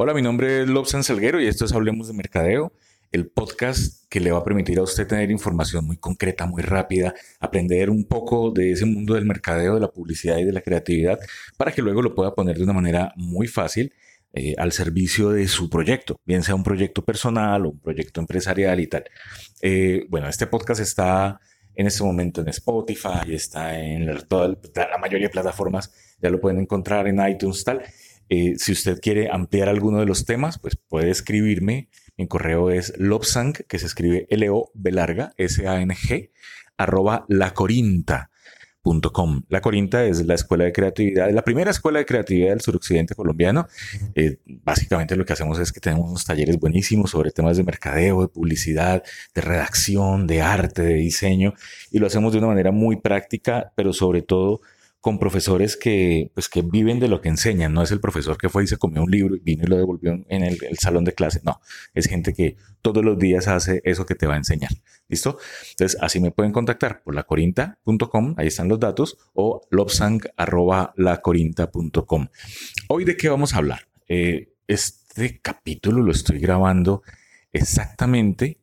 Hola, mi nombre es Lobsan Salguero y esto es Hablemos de Mercadeo, el podcast que le va a permitir a usted tener información muy concreta, muy rápida, aprender un poco de ese mundo del mercadeo, de la publicidad y de la creatividad, para que luego lo pueda poner de una manera muy fácil eh, al servicio de su proyecto, bien sea un proyecto personal o un proyecto empresarial y tal. Eh, bueno, este podcast está en este momento en Spotify, está en la, toda, la mayoría de plataformas, ya lo pueden encontrar en iTunes, tal. Eh, si usted quiere ampliar alguno de los temas, pues puede escribirme. Mi correo es lobsang, que se escribe L-O-B larga, S-A-N-G, arroba lacorinta la Corinta es la escuela de creatividad, la primera escuela de creatividad del suroccidente colombiano. Eh, básicamente lo que hacemos es que tenemos unos talleres buenísimos sobre temas de mercadeo, de publicidad, de redacción, de arte, de diseño, y lo hacemos de una manera muy práctica, pero sobre todo con profesores que, pues, que viven de lo que enseñan. No es el profesor que fue y se comió un libro y vino y lo devolvió en el, salón de clase. No, es gente que todos los días hace eso que te va a enseñar. ¿Listo? Entonces, así me pueden contactar por lacorinta.com, ahí están los datos, o lobsang.lacorinta.com. Hoy de qué vamos a hablar? Eh, este capítulo lo estoy grabando exactamente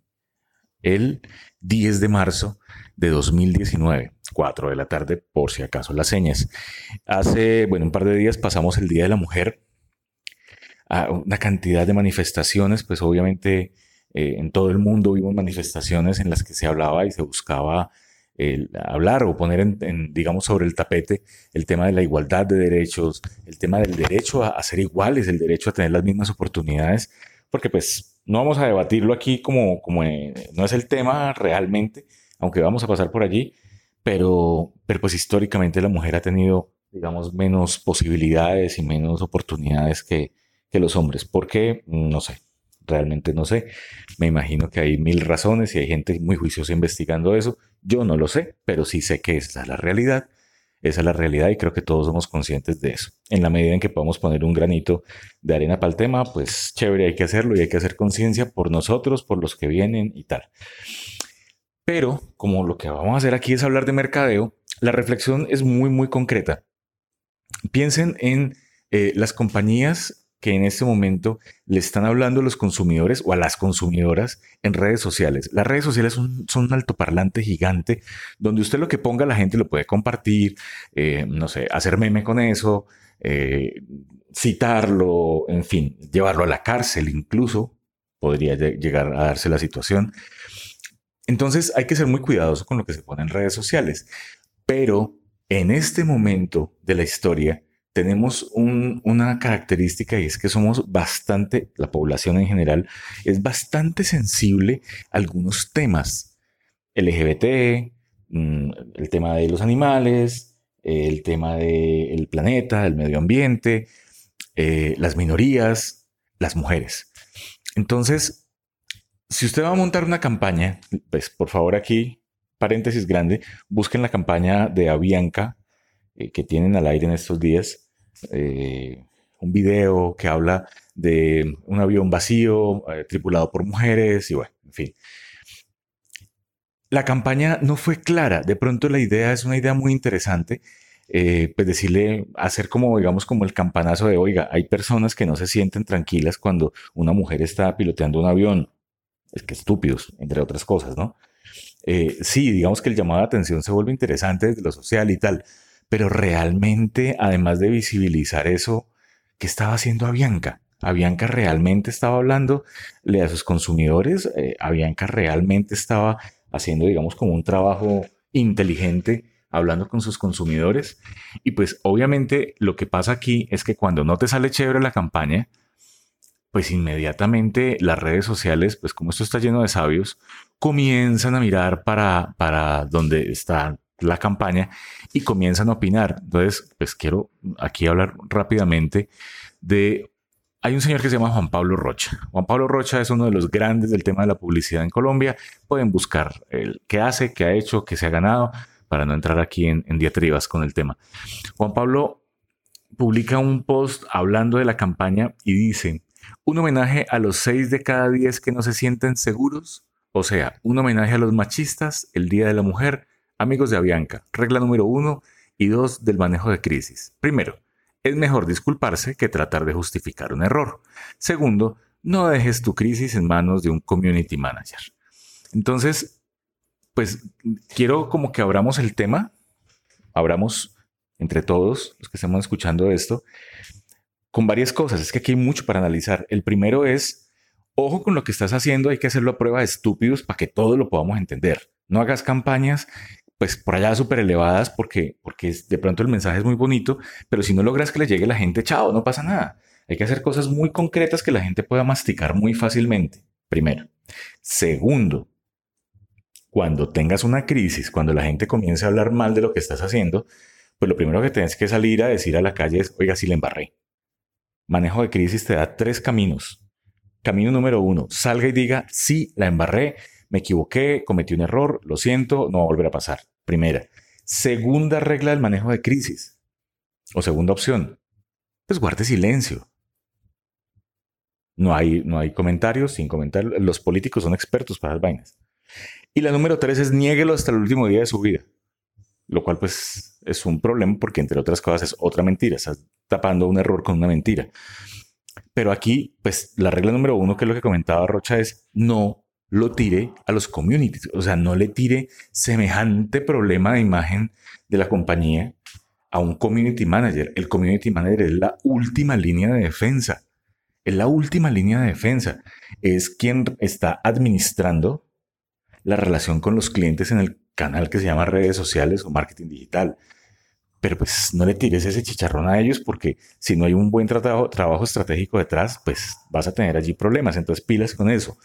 el 10 de marzo de 2019, 4 de la tarde, por si acaso las señas. Hace, bueno, un par de días pasamos el Día de la Mujer, a una cantidad de manifestaciones, pues obviamente eh, en todo el mundo vimos manifestaciones en las que se hablaba y se buscaba hablar o poner, en, digamos, sobre el tapete el tema de la igualdad de derechos, el tema del derecho a, a ser iguales, el derecho a tener las mismas oportunidades, porque pues no vamos a debatirlo aquí como, como eh, no es el tema realmente, aunque vamos a pasar por allí, pero, pero pues históricamente la mujer ha tenido, digamos, menos posibilidades y menos oportunidades que, que los hombres. ¿Por qué? No sé, realmente no sé. Me imagino que hay mil razones y hay gente muy juiciosa investigando eso. Yo no lo sé, pero sí sé que esa es la realidad. Esa es la realidad y creo que todos somos conscientes de eso. En la medida en que podamos poner un granito de arena para el tema, pues chévere, hay que hacerlo y hay que hacer conciencia por nosotros, por los que vienen y tal. Pero como lo que vamos a hacer aquí es hablar de mercadeo, la reflexión es muy, muy concreta. Piensen en eh, las compañías que en este momento le están hablando a los consumidores o a las consumidoras en redes sociales. Las redes sociales son, un altoparlante gigante donde usted lo que ponga la gente lo puede compartir, eh, no sé, hacer meme con eso, eh, citarlo, en fin, llevarlo a la cárcel incluso, podría llegar a darse la situación. Entonces hay que ser muy cuidadoso con lo que se pone en redes sociales. Pero en este momento de la historia tenemos una característica y es que somos bastante, la población en general es bastante sensible a algunos temas. LGBT, mm, el tema de los animales, el tema del planeta, el medio ambiente, eh, las minorías, las mujeres. Entonces, si usted va a montar una campaña, pues por favor aquí, paréntesis grande, busquen la campaña de Avianca eh, que tienen al aire en estos días. Eh, un video que habla de un avión vacío, eh, tripulado por mujeres y bueno, en fin. La campaña no fue clara. De pronto la idea es una idea muy interesante. pues decirle, hacer como, digamos, como el campanazo de, oiga, hay personas que no se sienten tranquilas cuando una mujer está piloteando un avión es que estúpidos, entre otras cosas, ¿no? Eh, sí, digamos que el llamado de atención se vuelve interesante desde lo social y tal, pero realmente, además de visibilizar eso, ¿qué estaba haciendo Avianca? Avianca realmente estaba hablándole a sus consumidores, eh, Avianca realmente estaba haciendo, digamos, como un trabajo inteligente hablando con sus consumidores. Y pues obviamente lo que pasa aquí es que cuando no te sale chévere la campaña, pues inmediatamente las redes sociales, pues como esto está lleno de sabios, comienzan a mirar para, para donde está la campaña y comienzan a opinar. Entonces, pues quiero aquí hablar rápidamente de... Hay un señor que se llama Juan Pablo Rocha. Juan Pablo Rocha es uno de los grandes del tema de la publicidad en Colombia. Pueden buscar el qué hace, qué ha hecho, qué se ha ganado, para no entrar aquí en, diatribas con el tema. Juan Pablo publica un post hablando de la campaña y dice, un homenaje a los seis de cada diez que no se sienten seguros, o sea, un homenaje a los machistas, el Día de la Mujer, amigos de Avianca, regla número uno y dos del manejo de crisis. Primero, es mejor disculparse que tratar de justificar un error. Segundo, no dejes tu crisis en manos de un community manager. Entonces, pues quiero como que abramos el tema, abramos entre todos los que estemos escuchando esto, con varias cosas. Es que aquí hay mucho para analizar. El primero es, ojo con lo que estás haciendo, hay que hacerlo a prueba de estúpidos para que todo lo podamos entender. No hagas campañas pues por allá súper elevadas porque, porque de pronto el mensaje es muy bonito, pero si no logras que le llegue a la gente, chao, no pasa nada. Hay que hacer cosas muy concretas que la gente pueda masticar muy fácilmente, primero. Segundo, cuando tengas una crisis, cuando la gente comience a hablar mal de lo que estás haciendo, pues lo primero que tienes que salir a decir a la calle es, oiga, si le embarré. Manejo de crisis te da tres caminos. Camino número uno, salga y diga, sí, la embarré, me equivoqué, cometí un error, lo siento, no va a volver a pasar. Primera. Segunda regla del manejo de crisis. O segunda opción, pues guarde silencio. No hay, no hay comentarios, sin comentarios. Los políticos son expertos para las vainas. Y la número tres es niéguelo hasta el último día de su vida. Lo cual pues es un problema porque entre otras cosas es otra mentira. Estás tapando un error con una mentira. Pero aquí pues la regla número uno, que es lo que comentaba Rocha, es no lo tire a los communities. O sea, no le tire semejante problema de imagen de la compañía a un community manager. El community manager es la última línea de defensa. Es la última línea de defensa. Es quien está administrando la relación con los clientes en el canal que se llama redes sociales o marketing digital. Pero pues no le tires ese chicharrón a ellos porque si no hay un buen trabajo estratégico detrás, pues vas a tener allí problemas. Entonces pilas con eso.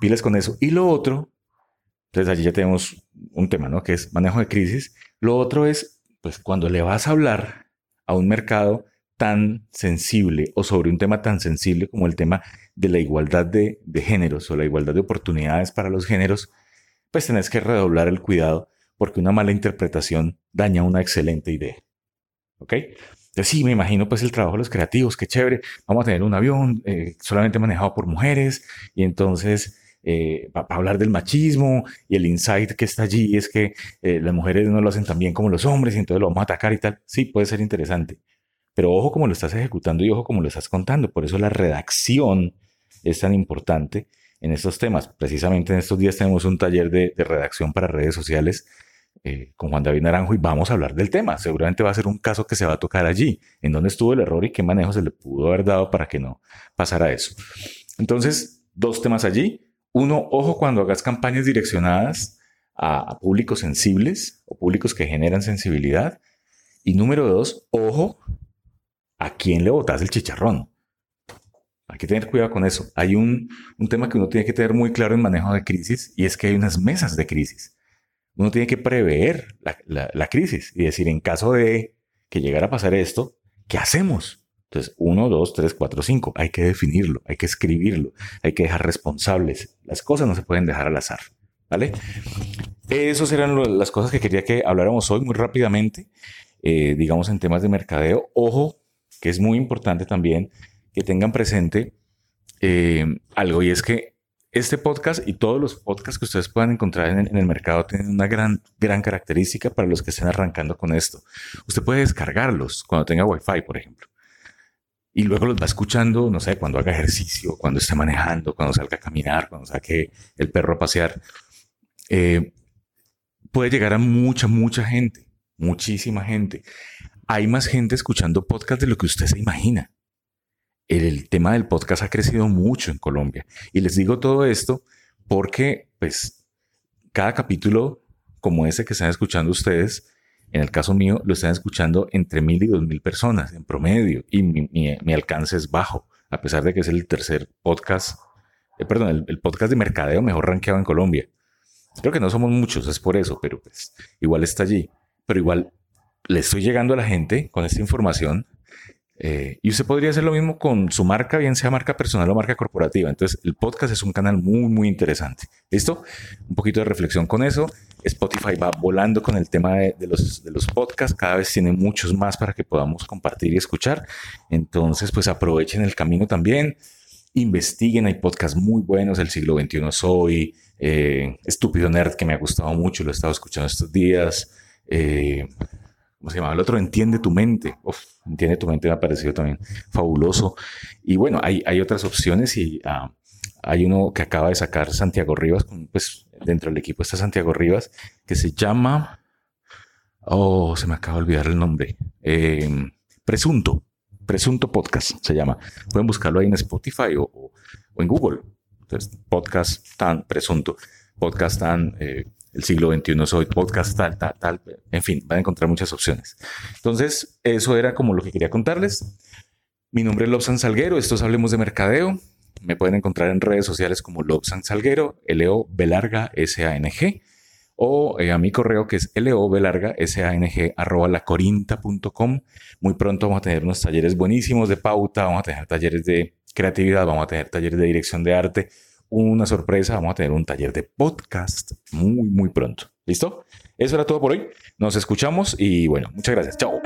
Pilas con eso. Y lo otro, entonces allí ya tenemos un tema, ¿no? Que es manejo de crisis. Lo otro es, pues cuando le vas a hablar a un mercado tan sensible o sobre un tema tan sensible como el tema de la igualdad de, géneros o la igualdad de oportunidades para los géneros, pues tenés que redoblar el cuidado porque una mala interpretación daña una excelente idea. ¿Ok? Entonces sí, me imagino pues el trabajo de los creativos, qué chévere, vamos a tener un avión eh, solamente manejado por mujeres y entonces eh, para hablar del machismo y el insight que está allí es que eh, las mujeres no lo hacen tan bien como los hombres y entonces lo vamos a atacar y tal. Sí, puede ser interesante. Pero ojo como lo estás ejecutando y ojo como lo estás contando. Por eso la redacción es tan importante en estos temas. Precisamente en estos días tenemos un taller de, redacción para redes sociales eh, con Juan David Naranjo y vamos a hablar del tema. Seguramente va a ser un caso que se va a tocar allí, en dónde estuvo el error y qué manejo se le pudo haber dado para que no pasara eso. Entonces, dos temas allí. Uno, ojo cuando hagas campañas direccionadas a, públicos sensibles o públicos que generan sensibilidad. Y número dos, ojo a quién le botas el chicharrón. Hay que tener cuidado con eso. Hay un, tema que uno tiene que tener muy claro en manejo de crisis y es que hay unas mesas de crisis. Uno tiene que prever la, crisis y decir, en caso de que llegara a pasar esto, ¿qué hacemos? Entonces, uno, dos, tres, cuatro, cinco. Hay que definirlo, hay que escribirlo, hay que dejar responsables. Las cosas no se pueden dejar al azar. ¿Vale? Esas eran las cosas que quería que habláramos hoy muy rápidamente, eh, digamos en temas de mercadeo. Ojo, que es muy importante también que tengan presente eh, algo y es que este podcast y todos los podcasts que ustedes puedan encontrar en, el mercado tienen una gran, gran característica para los que estén arrancando con esto. Usted puede descargarlos cuando tenga Wi-Fi, por ejemplo. Y luego los va escuchando, no sé, cuando haga ejercicio, cuando esté manejando, cuando salga a caminar, cuando saque el perro a pasear. Eh, puede llegar a mucha, mucha gente, muchísima gente. Hay más gente escuchando podcast de lo que usted se imagina el tema del podcast ha crecido mucho en Colombia. Y les digo todo esto porque, pues, cada capítulo como ese que están escuchando ustedes, en el caso mío, lo están escuchando entre mil y dos mil personas en promedio y mi, alcance es bajo, a pesar de que es el tercer podcast, eh, perdón, el, el, podcast de mercadeo mejor rankeado en Colombia. Creo que no somos muchos, es por eso, pero pues igual está allí. Pero igual le estoy llegando a la gente con esta información eh, y usted podría hacer lo mismo con su marca, bien sea marca personal o marca corporativa. Entonces, el podcast es un canal muy, muy interesante. ¿Listo? Un poquito de reflexión con eso. Spotify va volando con el tema de, los, podcasts. Cada vez tiene muchos más para que podamos compartir y escuchar. Entonces, pues aprovechen el camino también. Investiguen, hay podcasts muy buenos. El siglo XXI soy. Eh, Estúpido Nerd, que me ha gustado mucho, lo he estado escuchando estos días. Eh, ¿cómo se llama? El otro, Entiende tu mente. Uf, Entiende tu mente me ha parecido también fabuloso. Y bueno, hay, hay otras opciones y uh, hay uno que acaba de sacar Santiago Rivas, pues dentro del equipo está Santiago Rivas, que se llama, oh, se me acaba de olvidar el nombre, eh, Presunto, Presunto Podcast se llama. Pueden buscarlo ahí en Spotify o, en Google. Entonces, podcast tan presunto, podcast tan eh, el siglo XXI soy, podcast tal, tal, tal. En fin, van a encontrar muchas opciones. Entonces, eso era como lo que quería contarles. Mi nombre es Lobsan Salguero, estos Hablemos de Mercadeo. Me pueden encontrar en redes sociales como Lobsan Salguero, L-O B larga S-A-N-G, o eh, a mi correo que es L-O B larga S-A-N-G arroba lacorinta.com. Muy pronto vamos a tener unos talleres buenísimos de pauta, vamos a tener talleres de creatividad, vamos a tener talleres de dirección de arte, una sorpresa, vamos a tener un taller de podcast muy, muy pronto. ¿Listo? Eso era todo por hoy. Nos escuchamos y bueno, muchas gracias. Chao.